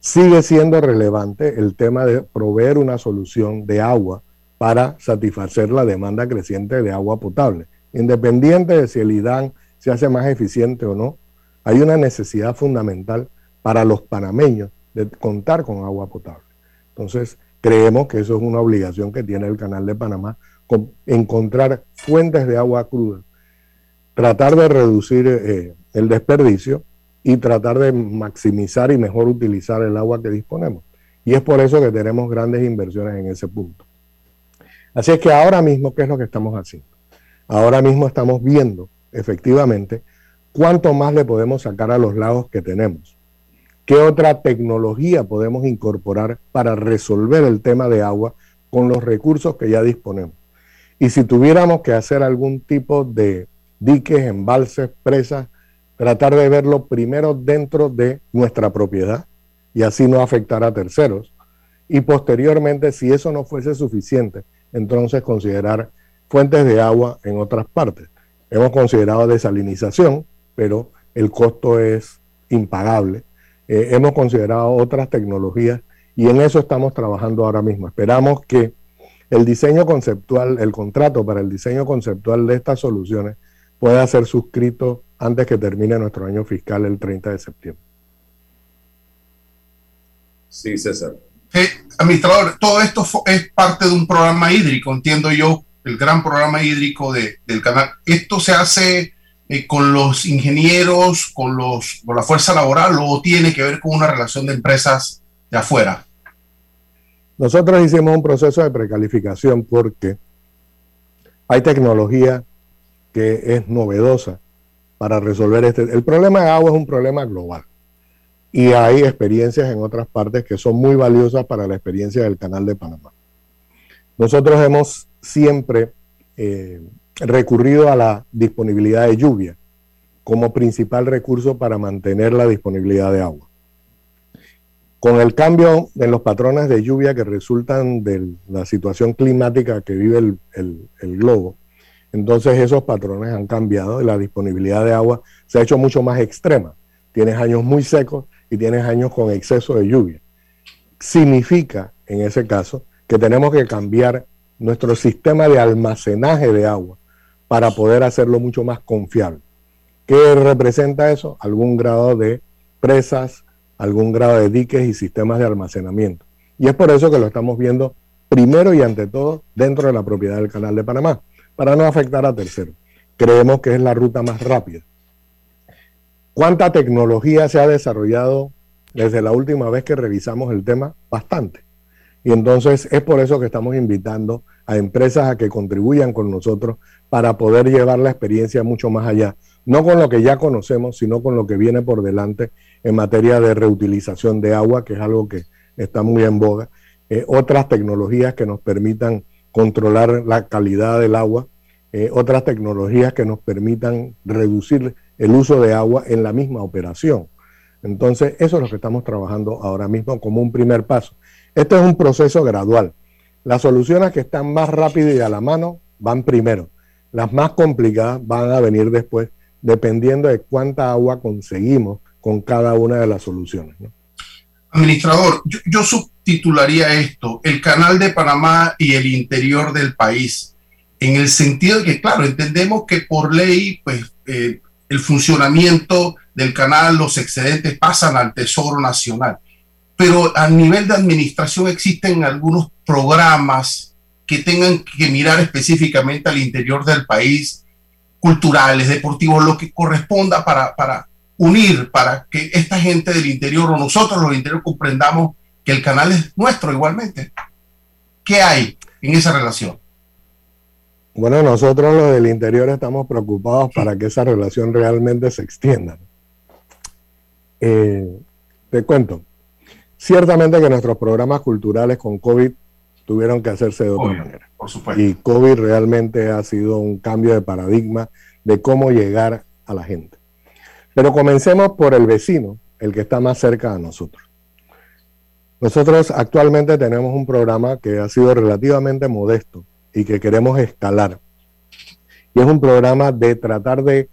Sigue siendo relevante el tema de proveer una solución de agua para satisfacer la demanda creciente de agua potable. Independiente de si el IDAN se hace más eficiente o no, hay una necesidad fundamental para los panameños de contar con agua potable. Entonces, Creemos que eso es una obligación que tiene el Canal de Panamá, encontrar fuentes de agua cruda, tratar de reducir eh, el desperdicio y tratar de maximizar y mejor utilizar el agua que disponemos. Y es por eso que tenemos grandes inversiones en ese punto. Así es que ahora mismo, ¿qué es lo que estamos haciendo? Ahora mismo estamos viendo efectivamente cuánto más le podemos sacar a los lagos que tenemos. ¿Qué otra tecnología podemos incorporar para resolver el tema de agua con los recursos que ya disponemos? Y si tuviéramos que hacer algún tipo de diques, embalses, presas, tratar de verlo primero dentro de nuestra propiedad y así no afectar a terceros. Y posteriormente, si eso no fuese suficiente, entonces considerar fuentes de agua en otras partes. Hemos considerado desalinización, pero el costo es impagable. Eh, hemos considerado otras tecnologías y en eso estamos trabajando ahora mismo. Esperamos que el diseño conceptual, el contrato para el diseño conceptual de estas soluciones pueda ser suscrito antes que termine nuestro año fiscal el 30 de septiembre. Sí, César. Eh, administrador, todo esto es parte de un programa hídrico, entiendo yo, el gran programa hídrico de, del canal. ¿Esto se hace eh, con los ingenieros, con, los, con la fuerza laboral o tiene que ver con una relación de empresas de afuera? Nosotros hicimos un proceso de precalificación porque hay tecnología que es novedosa para resolver este. El problema de agua es un problema global y hay experiencias en otras partes que son muy valiosas para la experiencia del Canal de Panamá. Nosotros hemos siempre eh, recurrido a la disponibilidad de lluvia como principal recurso para mantener la disponibilidad de agua. Con el cambio en los patrones de lluvia que resultan de la situación climática que vive el, el globo, entonces esos patrones han cambiado y la disponibilidad de agua se ha hecho mucho más extrema. Tienes años muy secos y tienes años con exceso de lluvia. Significa, en ese caso, que tenemos que cambiar nuestro sistema de almacenaje de agua para poder hacerlo mucho más confiable. ¿Qué representa eso? Algún grado de presas, algún grado de diques y sistemas de almacenamiento. Y es por eso que lo estamos viendo primero y ante todo dentro de la propiedad del Canal de Panamá, para no afectar a terceros. Creemos que es la ruta más rápida. ¿Cuánta tecnología se ha desarrollado desde la última vez que revisamos el tema? Bastante. Y entonces es por eso que estamos invitando a empresas a que contribuyan con nosotros para poder llevar la experiencia mucho más allá, no con lo que ya conocemos, sino con lo que viene por delante en materia de reutilización de agua, que es algo que está muy en boga, eh, otras tecnologías que nos permitan controlar la calidad del agua, eh, otras tecnologías que nos permitan reducir el uso de agua en la misma operación. Entonces, eso es lo que estamos trabajando ahora mismo como un primer paso. Esto es un proceso gradual. Las soluciones que están más rápidas y a la mano van primero. Las más complicadas van a venir después, dependiendo de cuánta agua conseguimos con cada una de las soluciones. Administrador, yo, subtitularía esto, el canal de Panamá y el interior del país, en el sentido de que, claro, entendemos que por ley, pues eh, el funcionamiento del canal, los excedentes pasan al Tesoro Nacional. Pero a nivel de administración existen algunos programas que tengan que mirar específicamente al interior del país, culturales, deportivos, lo que corresponda para, para unir, para que esta gente del interior o nosotros los interior comprendamos que el canal es nuestro igualmente. ¿Qué hay en esa relación? Bueno, nosotros los del interior estamos preocupados para que esa relación realmente se extienda. Eh, te cuento, ciertamente que nuestros programas culturales con COVID tuvieron que hacerse de otra manera. Por supuesto. Y COVID realmente ha sido un cambio de paradigma de cómo llegar a la gente. Pero comencemos por el vecino, el que está más cerca de nosotros. Nosotros actualmente tenemos un programa que ha sido relativamente modesto y que queremos escalar. Y es un programa de tratar de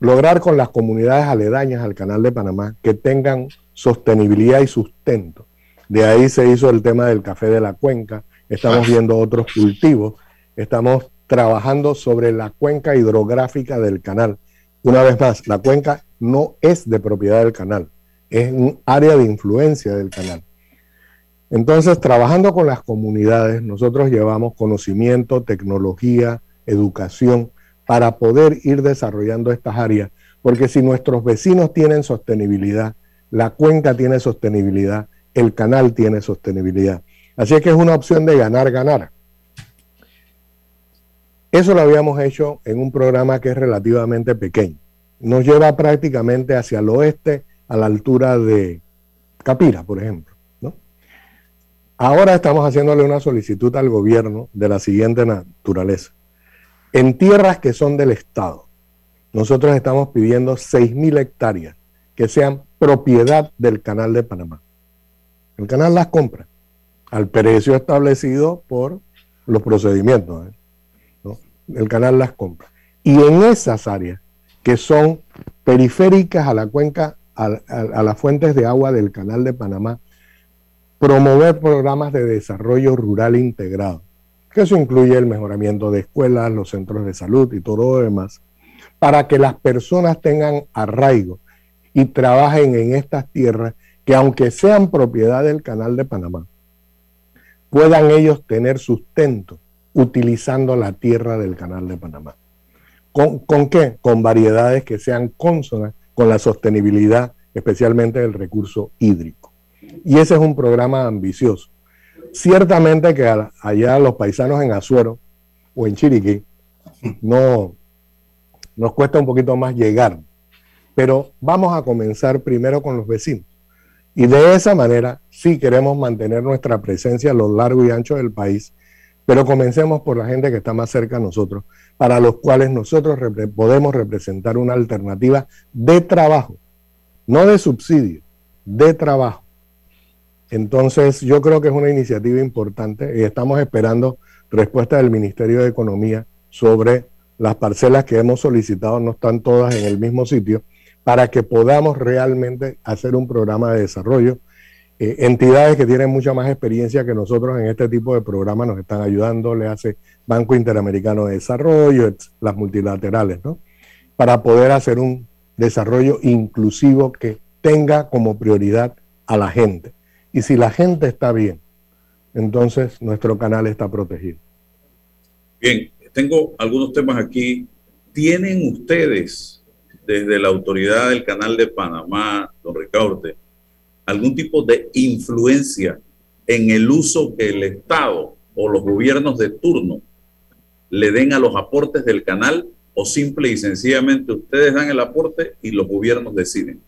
lograr con las comunidades aledañas al Canal de Panamá que tengan sostenibilidad y sustento. De ahí se hizo el tema del café de la cuenca, estamos viendo otros cultivos, estamos trabajando sobre la cuenca hidrográfica del canal. Una vez más, la cuenca no es de propiedad del canal, es un área de influencia del canal. Entonces, trabajando con las comunidades, nosotros llevamos conocimiento, tecnología, educación, para poder ir desarrollando estas áreas Porque si nuestros vecinos tienen sostenibilidad, la cuenca tiene sostenibilidad, el canal tiene sostenibilidad. Así es que es una opción de ganar, ganar. Eso lo habíamos hecho en un programa que es relativamente pequeño. Nos lleva prácticamente hacia el oeste, a la altura de Capira, por ejemplo. Ahora estamos haciéndole una solicitud al gobierno de la siguiente naturaleza. En tierras que son del Estado, nosotros estamos pidiendo 6.000 hectáreas que sean propiedad del Canal de Panamá. El canal las compra al precio establecido por los procedimientos. ¿eh? el canal las compra. Y en esas áreas que son periféricas a la cuenca, a, las fuentes de agua del canal de Panamá, promover programas de desarrollo rural integrado, que eso incluye el mejoramiento de escuelas, los centros de salud y todo lo demás, para que las personas tengan arraigo y trabajen en estas tierras que aunque sean propiedad del canal de Panamá, puedan ellos tener sustento utilizando la tierra del canal de Panamá. ¿Con, qué? Con variedades que sean consonas con la sostenibilidad, especialmente del recurso hídrico. Y ese es un programa ambicioso. Ciertamente que allá los paisanos en Azuero o en Chiriquí no nos cuesta un poquito más llegar, pero vamos a comenzar primero con los vecinos. Y de esa manera sí queremos mantener nuestra presencia a lo largo y ancho del país pero comencemos por la gente que está más cerca a nosotros, para los cuales nosotros podemos representar una alternativa de trabajo, no de subsidio, de trabajo. Entonces, yo creo que es una iniciativa importante y estamos esperando respuesta del Ministerio de Economía sobre las parcelas que hemos solicitado, no están todas en el mismo sitio, para que podamos realmente hacer un programa de desarrollo eh, entidades que tienen mucha más experiencia que nosotros en este tipo de programas nos están ayudando, le hace Banco Interamericano de Desarrollo, las multilaterales, ¿no? Para poder hacer un desarrollo inclusivo que tenga como prioridad a la gente. Y si la gente está bien, entonces nuestro canal está protegido. Bien, tengo algunos temas aquí. ¿Tienen ustedes desde la autoridad del canal de Panamá, don Ricaurte, algún tipo de influencia en el uso que el Estado o los gobiernos de turno le den a los aportes del canal o simple y sencillamente ustedes dan el aporte y los gobiernos deciden?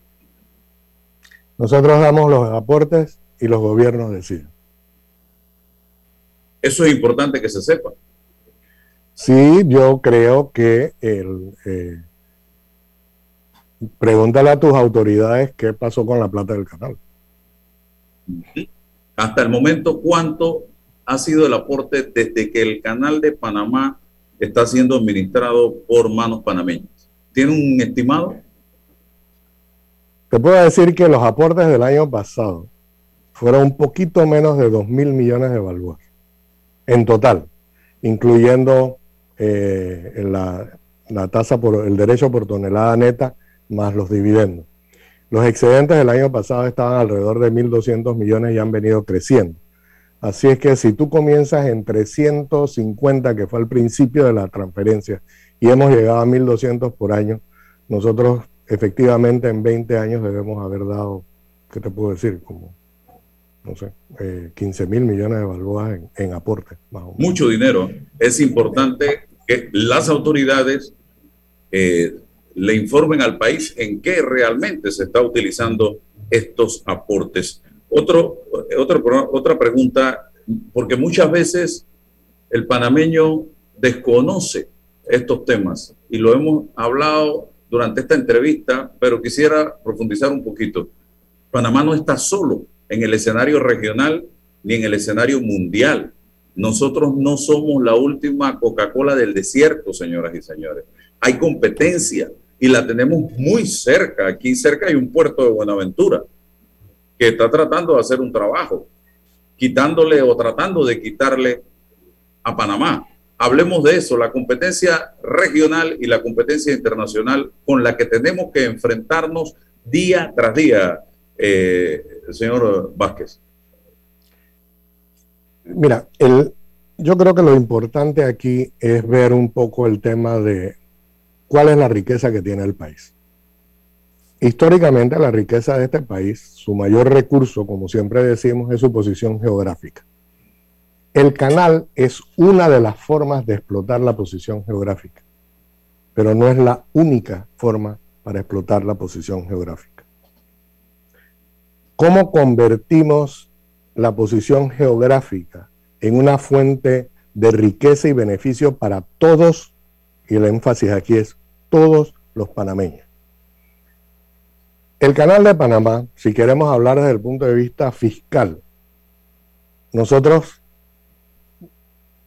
Nosotros damos los aportes y los gobiernos deciden. Eso es importante que se sepa. Sí, yo creo que el, eh, pregúntale a tus autoridades qué pasó con la plata del canal. Hasta el momento, ¿cuánto ha sido el aporte desde que el canal de Panamá está siendo administrado por manos panameñas? ¿Tiene un estimado? Te puedo decir que los aportes del año pasado fueron un poquito menos de 2 mil millones de balboas en total, incluyendo eh, la, la tasa por el derecho por tonelada neta más los dividendos. Los excedentes del año pasado estaban alrededor de 1.200 millones y han venido creciendo. Así es que si tú comienzas en 350, que fue al principio de la transferencia, y hemos llegado a 1.200 por año, nosotros efectivamente en 20 años debemos haber dado, ¿qué te puedo decir? Como, no sé, 15 eh, mil millones de balboas en, aporte. Mucho dinero. Es importante que las autoridades eh, le informen al país en qué realmente se está utilizando estos aportes. Otro, otra, otra pregunta, porque muchas veces el panameño desconoce estos temas y lo hemos hablado durante esta entrevista, pero quisiera profundizar un poquito. Panamá no está solo en el escenario regional ni en el escenario mundial. Nosotros no somos la última Coca-Cola del desierto, señoras y señores. Hay competencia, y la tenemos muy cerca. Aquí cerca hay un puerto de Buenaventura que está tratando de hacer un trabajo, quitándole o tratando de quitarle a Panamá. Hablemos de eso, la competencia regional y la competencia internacional con la que tenemos que enfrentarnos día tras día, eh, señor Vázquez. Mira, yo creo que lo importante aquí es ver un poco el tema de cuál es la riqueza que tiene el país. históricamente la riqueza de este país, su mayor recurso, como siempre decimos, es su posición geográfica. El canal es una de las formas de explotar la posición geográfica, pero no es la única forma para explotar la posición geográfica. ¿Cómo convertimos la posición geográfica en una fuente de riqueza y beneficio para todos, y el énfasis aquí es todos los panameños? El canal de Panamá, si queremos hablar desde el punto de vista fiscal, nosotros,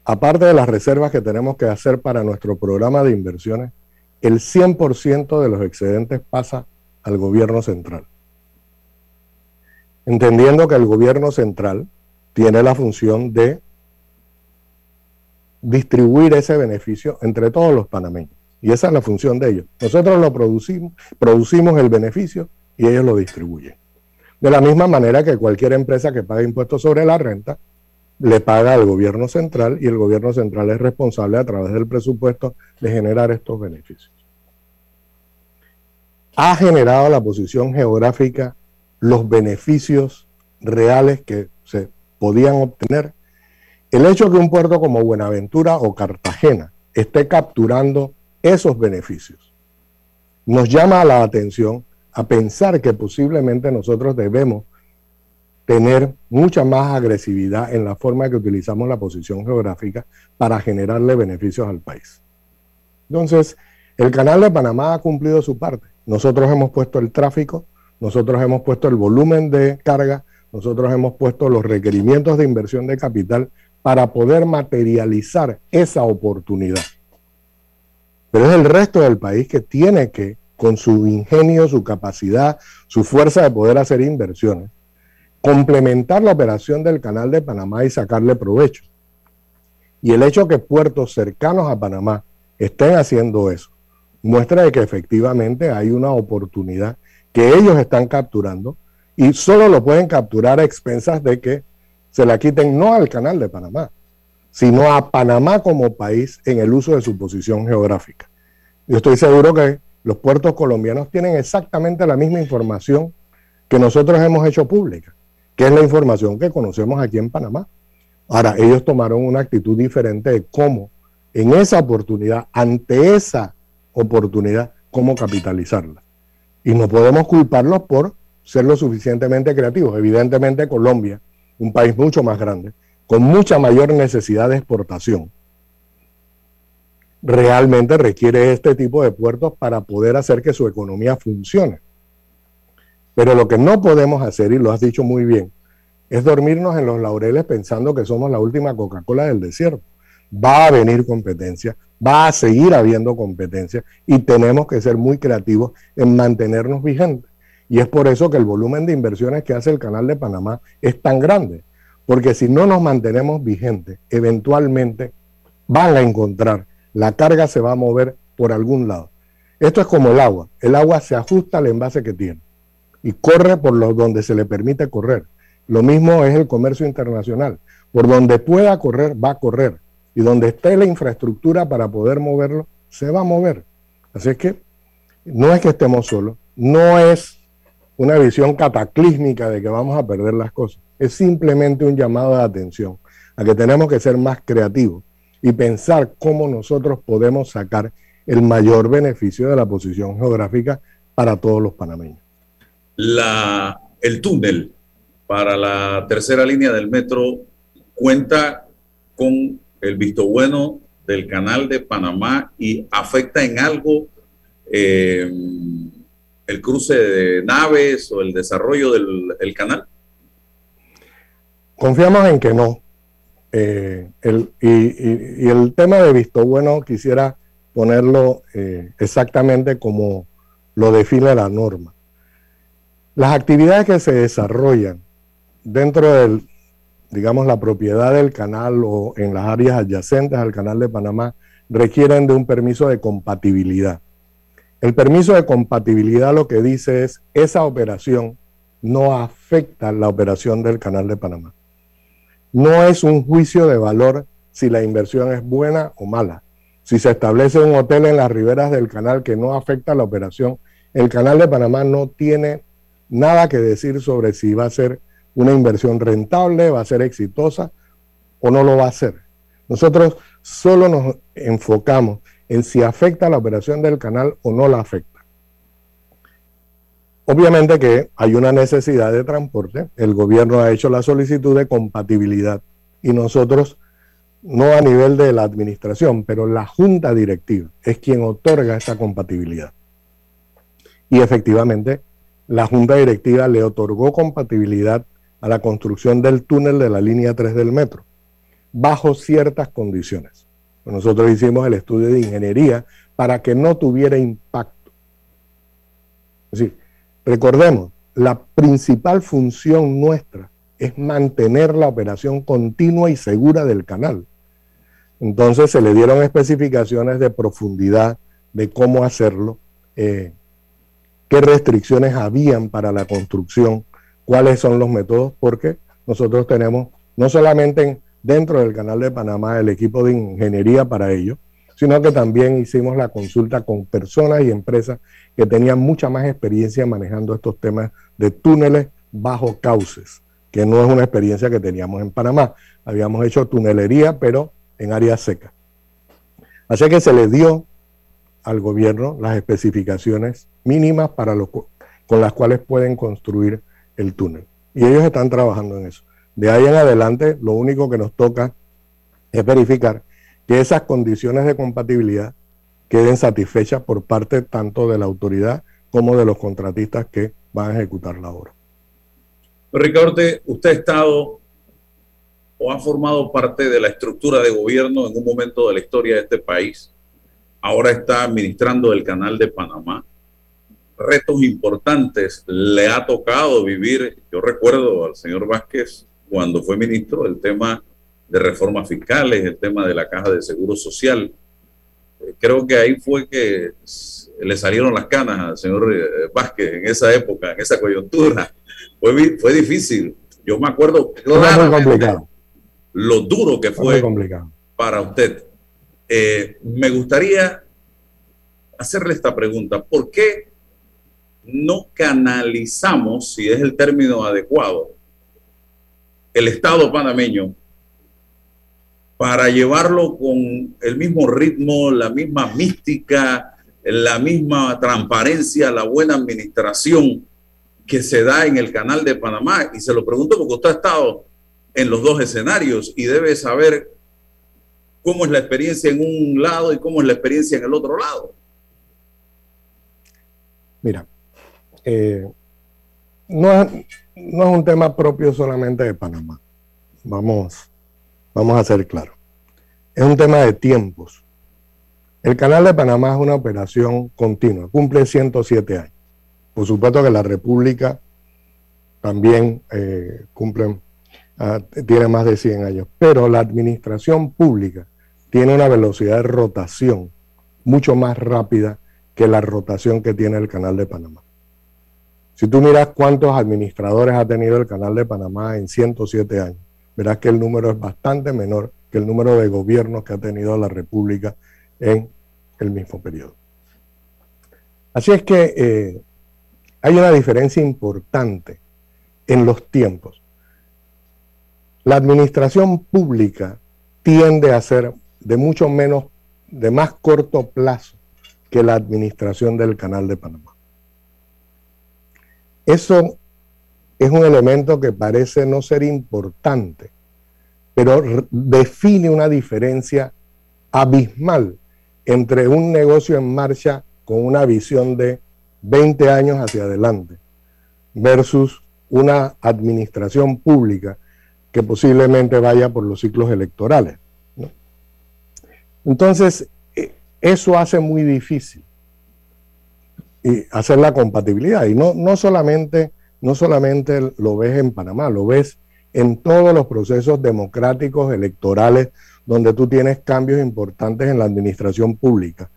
aparte de las reservas que tenemos que hacer para nuestro programa de inversiones, el 100% de los excedentes pasa al gobierno central. Entendiendo que el gobierno central tiene la función de distribuir ese beneficio entre todos los panameños. Y esa es la función de ellos. Nosotros lo producimos, producimos el beneficio y ellos lo distribuyen. De la misma manera que cualquier empresa que paga impuestos sobre la renta le paga al gobierno central y el gobierno central es responsable a través del presupuesto de generar estos beneficios. Ha generado la posición geográfica los beneficios reales que se podían obtener. El hecho que un puerto como Buenaventura o Cartagena esté capturando esos beneficios nos llama la atención a pensar que posiblemente nosotros debemos tener mucha más agresividad en la forma que utilizamos la posición geográfica para generarle beneficios al país. Entonces, el canal de Panamá ha cumplido su parte. Nosotros hemos puesto el tráfico, nosotros hemos puesto el volumen de carga, nosotros hemos puesto los requerimientos de inversión de capital para poder materializar esa oportunidad. Pero es el resto del país que tiene que con su ingenio, su capacidad, su fuerza de poder hacer inversiones, complementar la operación del canal de Panamá y sacarle provecho. Y el hecho que puertos cercanos a Panamá estén haciendo eso, muestra de que efectivamente hay una oportunidad que ellos están capturando y solo lo pueden capturar a expensas de que se la quiten no al canal de Panamá, sino a Panamá como país en el uso de su posición geográfica. Yo estoy seguro que los puertos colombianos tienen exactamente la misma información que nosotros hemos hecho pública, que es la información que conocemos aquí en Panamá. Ahora, ellos tomaron una actitud diferente de cómo, en esa oportunidad, ante esa oportunidad, cómo capitalizarla. Y no podemos culparlos por ser lo suficientemente creativos. Evidentemente, Colombia, un país mucho más grande, con mucha mayor necesidad de exportación, realmente requiere este tipo de puertos para poder hacer que su economía funcione. Pero lo que no podemos hacer, y lo has dicho muy bien, es dormirnos en los laureles pensando que somos la última Coca-Cola del desierto. Va a venir competencia, va a seguir habiendo competencia y tenemos que ser muy creativos en mantenernos vigentes. Y es por eso que el volumen de inversiones que hace el Canal de Panamá es tan grande. Porque si no nos mantenemos vigentes, eventualmente van a encontrar la carga se va a mover por algún lado. Esto es como el agua. El agua se ajusta al envase que tiene y corre por los donde se le permite correr. Lo mismo es el comercio internacional. Por donde pueda correr, va a correr. Y donde esté la infraestructura para poder moverlo, se va a mover. Así es que no es que estemos solos, no es una visión cataclísmica de que vamos a perder las cosas. Es simplemente un llamado de atención a que tenemos que ser más creativos y pensar cómo nosotros podemos sacar el mayor beneficio de la posición geográfica para todos los panameños. La, el túnel para la tercera línea del metro cuenta con el visto bueno del canal de Panamá y afecta en algo eh, el cruce de naves o el desarrollo del canal? Confiamos en que no. Eh, el, y, el tema de visto bueno quisiera ponerlo eh, exactamente como lo define la norma. Las actividades que se desarrollan dentro del, digamos, la propiedad del canal o en las áreas adyacentes al canal de Panamá requieren de un permiso de compatibilidad. El permiso de compatibilidad lo que dice es esa operación no afecta la operación del canal de Panamá. No es un juicio de valor si la inversión es buena o mala. Si se establece un hotel en las riberas del canal que no afecta la operación el canal de Panamá no tiene nada que decir sobre si va a ser una inversión rentable, va a ser exitosa o no lo va a ser. Nosotros solo nos enfocamos en si afecta la operación del canal o no la afecta. Obviamente que hay una necesidad de transporte, el gobierno ha hecho la solicitud de compatibilidad y nosotros, no a nivel de la administración, pero la junta directiva es quien otorga esa compatibilidad. Y efectivamente, la junta directiva le otorgó compatibilidad a la construcción del túnel de la línea 3 del metro, bajo ciertas condiciones. Nosotros hicimos el estudio de ingeniería para que no tuviera impacto. Es Recordemos, la principal función nuestra es mantener la operación continua y segura del canal. Entonces se le dieron especificaciones de profundidad de cómo hacerlo, eh, qué restricciones habían para la construcción, cuáles son los métodos, porque nosotros tenemos no solamente dentro del canal de Panamá el equipo de ingeniería para ello, sino que también hicimos la consulta con personas y empresas que tenían mucha más experiencia manejando estos temas de túneles bajo cauces, que no es una experiencia que teníamos en Panamá. Habíamos hecho tunelería, pero en áreas secas. Así que se le dio al gobierno las especificaciones mínimas para los, con las cuales pueden construir el túnel. Y ellos están trabajando en eso. De ahí en adelante, lo único que nos toca es verificar que esas condiciones de compatibilidad queden satisfechas por parte tanto de la autoridad como de los contratistas que van a ejecutar la obra. Ricardo, usted ha estado o ha formado parte de la estructura de gobierno en un momento de la historia de este país. Ahora está administrando el canal de Panamá. Retos importantes le ha tocado vivir. Yo recuerdo al señor Vázquez cuando fue ministro el tema de reformas fiscales, el tema de la caja de seguro social. Eh, creo que ahí fue que le salieron las canas al señor eh, Vázquez en esa época, en esa coyuntura. Fue, fue difícil. Yo me acuerdo lo duro que fue, para usted. Eh, me gustaría hacerle esta pregunta. ¿Por qué no canalizamos, si es el término adecuado, el Estado panameño para llevarlo con el mismo ritmo, la misma mística, la misma transparencia, la buena administración que se da en el canal de Panamá. Y se lo pregunto porque usted ha estado en los dos escenarios y debe saber cómo es la experiencia en un lado y cómo es la experiencia en el otro lado. Mira, eh, no, es, no es un tema propio solamente de Panamá. Vamos Vamos a ser claros. Es un tema de tiempos. El Canal de Panamá es una operación continua, cumple 107 años. Por supuesto que la República también eh, cumple, ah, tiene más de 100 años, pero la administración pública tiene una velocidad de rotación mucho más rápida que la rotación que tiene el Canal de Panamá. Si tú miras cuántos administradores ha tenido el Canal de Panamá en 107 años, verás que el número es bastante menor que el número de gobiernos que ha tenido la República en el mismo periodo. Así es que eh, hay una diferencia importante en los tiempos. La administración pública tiende a ser de mucho menos, de más corto plazo que la administración del Canal de Panamá. Eso es un elemento que parece no ser importante, pero define una diferencia abismal entre un negocio en marcha con una visión de 20 años hacia adelante versus una administración pública que posiblemente vaya por los ciclos electorales. Entonces, e, eso hace muy difícil hacer la compatibilidad. Y no, no solamente no solamente lo ves en Panamá, lo ves en todos los procesos democráticos electorales donde tú tienes cambios importantes en la administración pública,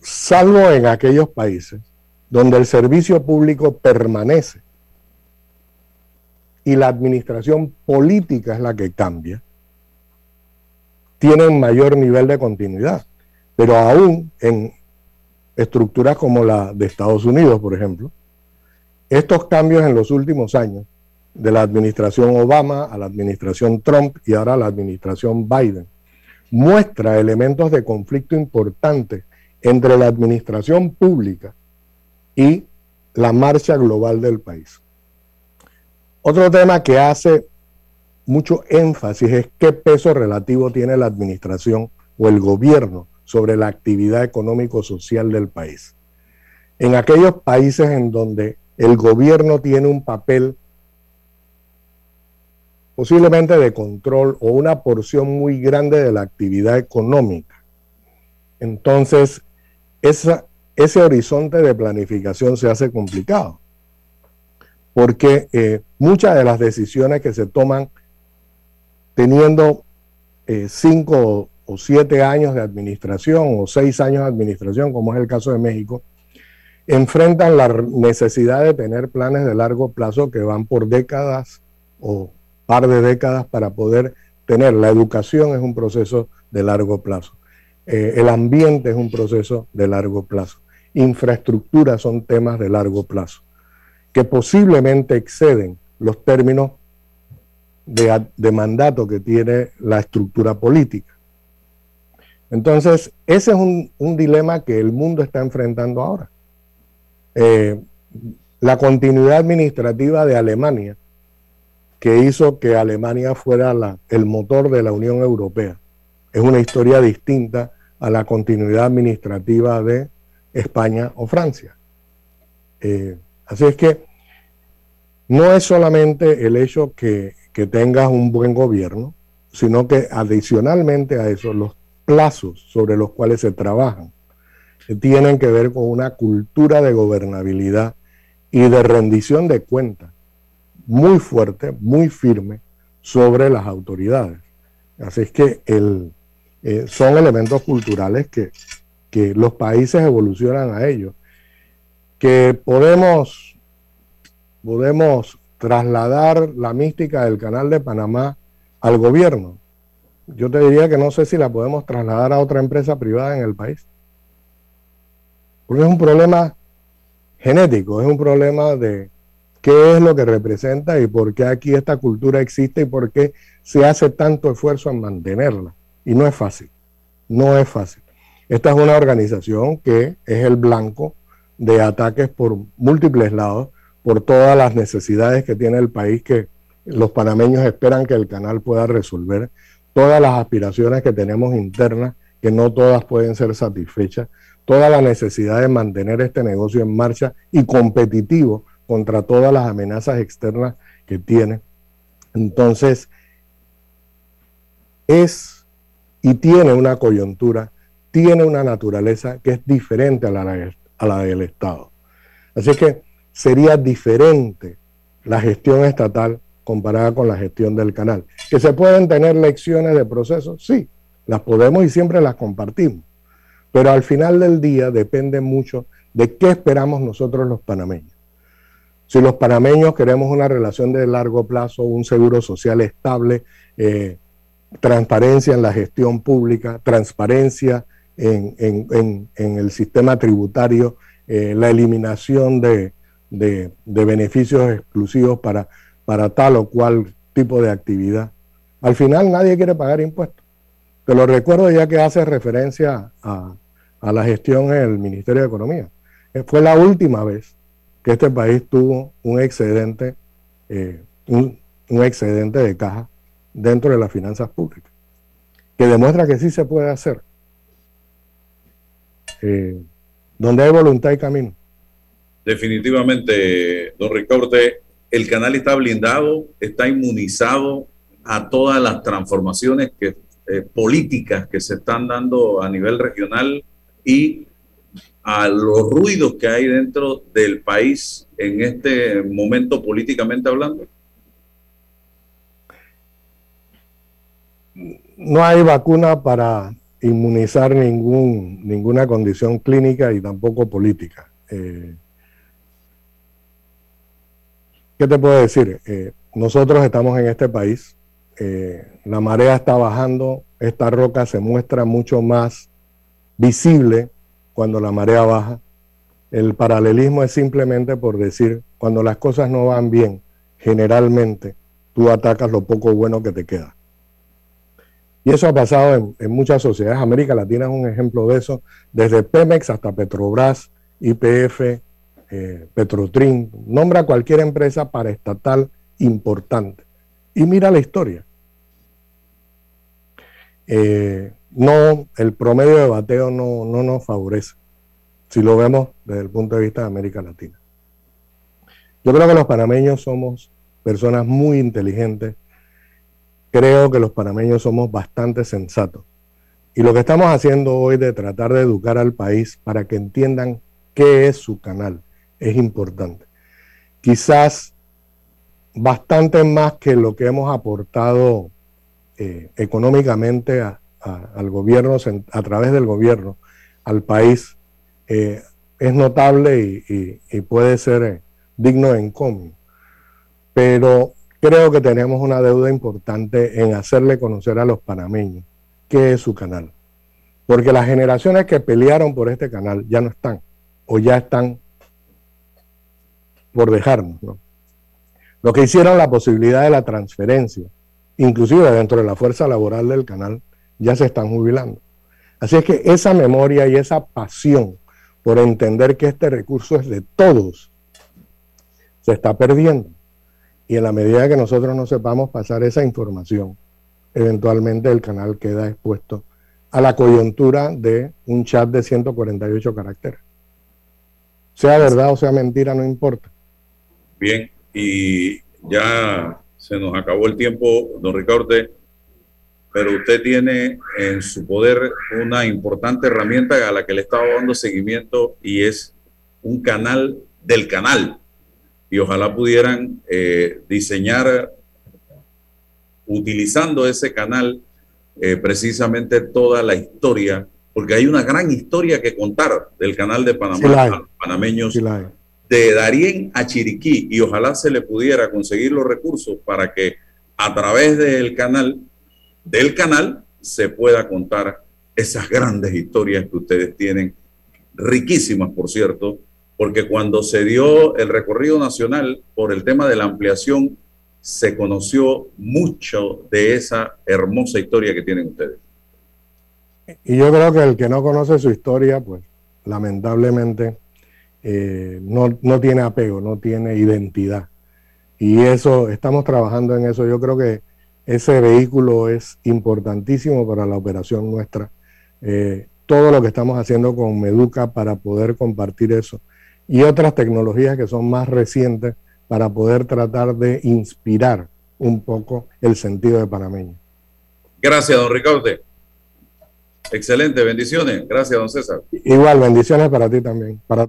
salvo en aquellos países donde el servicio público permanece y la administración política es la que cambia, tienen mayor nivel de continuidad. Pero aún en estructuras como la de Estados Unidos, por ejemplo, estos cambios en los últimos años, de la administración Obama a la administración Trump y ahora a la administración Biden, muestra elementos de conflicto importantes entre la administración pública y la marcha global del país. Otro tema que hace mucho énfasis es qué peso relativo tiene la administración o el gobierno sobre la actividad económico-social del país. En aquellos países en donde el gobierno tiene un papel posiblemente de control o una porción muy grande de la actividad económica. Entonces, ese horizonte de planificación se hace complicado, porque eh, muchas de las decisiones que se toman teniendo eh, cinco siete años de administración o seis años de administración, como es el caso de México, enfrentan la necesidad de tener planes de largo plazo que van por décadas o par de décadas para poder tener. La educación es un proceso de largo plazo. Eh, el ambiente es un proceso de largo plazo. Infraestructura son temas de largo plazo, que posiblemente exceden los términos de, mandato que tiene la estructura política. Entonces, ese es un, dilema que el mundo está enfrentando ahora. Eh, la continuidad administrativa de Alemania, que hizo que Alemania fuera el motor de la Unión Europea, es una historia distinta a la continuidad administrativa de España o Francia. Eh, así es que no es solamente el hecho que que tengas un buen gobierno, sino que adicionalmente a eso, los plazos sobre los cuales se trabajan tienen que ver con una cultura de gobernabilidad y de rendición de cuentas muy fuerte, muy firme sobre las autoridades. Así es que el, eh, son elementos culturales que, que los países evolucionan a ellos, que podemos, podemos trasladar la mística del canal de Panamá al gobierno. Yo te diría que no sé si la podemos trasladar a otra empresa privada en el país. Porque es un problema genético, es un problema de qué es lo que representa y por qué aquí esta cultura existe y por qué se hace tanto esfuerzo en mantenerla. Y no es fácil, no es fácil. Esta es una organización que es el blanco de ataques por múltiples lados por todas las necesidades que tiene el país que los panameños esperan que el canal pueda resolver, todas las aspiraciones que tenemos internas, que no todas pueden ser satisfechas, toda la necesidad de mantener este negocio en marcha y competitivo contra todas las amenazas externas que tiene. Entonces, es y tiene una coyuntura, tiene una naturaleza que es diferente a la, a la del Estado. Así que sería diferente la gestión estatal comparada con la gestión del canal. ¿Que se pueden tener lecciones de proceso? Sí, las podemos y siempre las compartimos. Pero al final del día depende mucho de qué esperamos nosotros los panameños. Si los panameños queremos una relación de largo plazo, un seguro social estable, eh, transparencia en la gestión pública, transparencia en, el sistema tributario, eh, la eliminación de, de, beneficios exclusivos para, para tal o cual tipo de actividad. Al final nadie quiere pagar impuestos. Te lo recuerdo ya que hace referencia a, la gestión en el Ministerio de Economía. Fue la última vez que este país tuvo un excedente, eh, un, excedente de caja dentro de las finanzas públicas, que demuestra que sí se puede hacer. Eh, donde hay voluntad y camino. Definitivamente, don Ricardo, el canal está blindado, está inmunizado a todas las transformaciones eh, políticas que se están dando a nivel regional y a los ruidos que hay dentro del país en este momento políticamente hablando? No hay vacuna para inmunizar ningún, ninguna condición clínica y tampoco política. Eh, ¿Qué te puedo decir? Eh, nosotros estamos en este país, eh, la marea está bajando, esta roca se muestra mucho más visible cuando la marea baja. El paralelismo es simplemente por decir, cuando las cosas no van bien, generalmente tú atacas lo poco bueno que te queda. Y eso ha pasado en, muchas sociedades. América Latina es un ejemplo de eso, desde Pemex hasta Petrobras, IPF, eh, Petrotrin. Nombra cualquier empresa paraestatal importante. Y mira la historia. Eh, no, el promedio de bateo no, no nos favorece, si lo vemos desde el punto de vista de América Latina. Yo creo que los panameños somos personas muy inteligentes. Creo que los panameños somos bastante sensatos. Y lo que estamos haciendo hoy de tratar de educar al país para que entiendan qué es su canal es importante. Quizás bastante más que lo que hemos aportado eh, económicamente al gobierno, a través del gobierno, al país, eh, es notable y, puede ser eh, digno de encomio. Pero creo que tenemos una deuda importante en hacerle conocer a los panameños qué es su canal. Porque las generaciones que pelearon por este canal ya no están, o ya están por dejarnos. ¿no? Lo que hicieron la posibilidad de la transferencia, inclusive dentro de la fuerza laboral del canal, ya se están jubilando. Así es que esa memoria y esa pasión por entender que este recurso es de todos, se está perdiendo. Y en la medida que nosotros no sepamos pasar esa información, eventualmente el canal queda expuesto a la coyuntura de un chat de 148 caracteres. Sea verdad o sea mentira, no importa. Bien, y ya se nos acabó el tiempo, don Ricardo, pero usted tiene en su poder una importante herramienta a la que le estaba dando seguimiento y es un canal del canal. Y ojalá pudieran eh, diseñar utilizando ese canal eh, precisamente toda la historia, porque hay una gran historia que contar del canal de Panamá, los panameños, de Darien a Chiriquí, y ojalá se le pudiera conseguir los recursos para que a través del canal, del canal, se pueda contar esas grandes historias que ustedes tienen, riquísimas, por cierto, porque cuando se dio el recorrido nacional por el tema de la ampliación, se conoció mucho de esa hermosa historia que tienen ustedes. Y yo creo que el que no conoce su historia, pues lamentablemente eh, no, no tiene apego, no tiene identidad. Y eso, estamos trabajando en eso. Yo creo que ese vehículo es importantísimo para la operación nuestra. Eh, todo lo que estamos haciendo con Meduca para poder compartir eso y otras tecnologías que son más recientes para poder tratar de inspirar un poco el sentido de panameño. Gracias, don Ricardo. Excelente, bendiciones. Gracias, don César. Igual, bendiciones para ti también. Para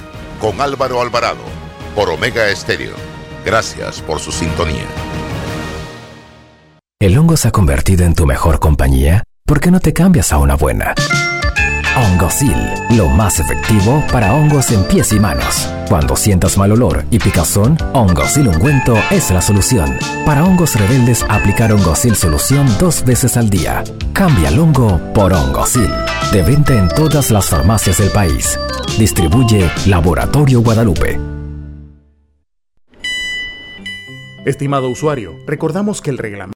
con Álvaro Alvarado por Omega Estéreo. Gracias por su sintonía. ¿El hongo se ha convertido en tu mejor compañía? ¿Por qué no te cambias a una buena? Hongosil, lo más efectivo para hongos en pies y manos. Cuando sientas mal olor y picazón, Hongosil ungüento es la solución. Para hongos rebeldes, aplicar Hongosil solución dos veces al día. Cambia el hongo por Hongosil. De venta en todas las farmacias del país. Distribuye Laboratorio Guadalupe. Estimado usuario, recordamos que el reglamento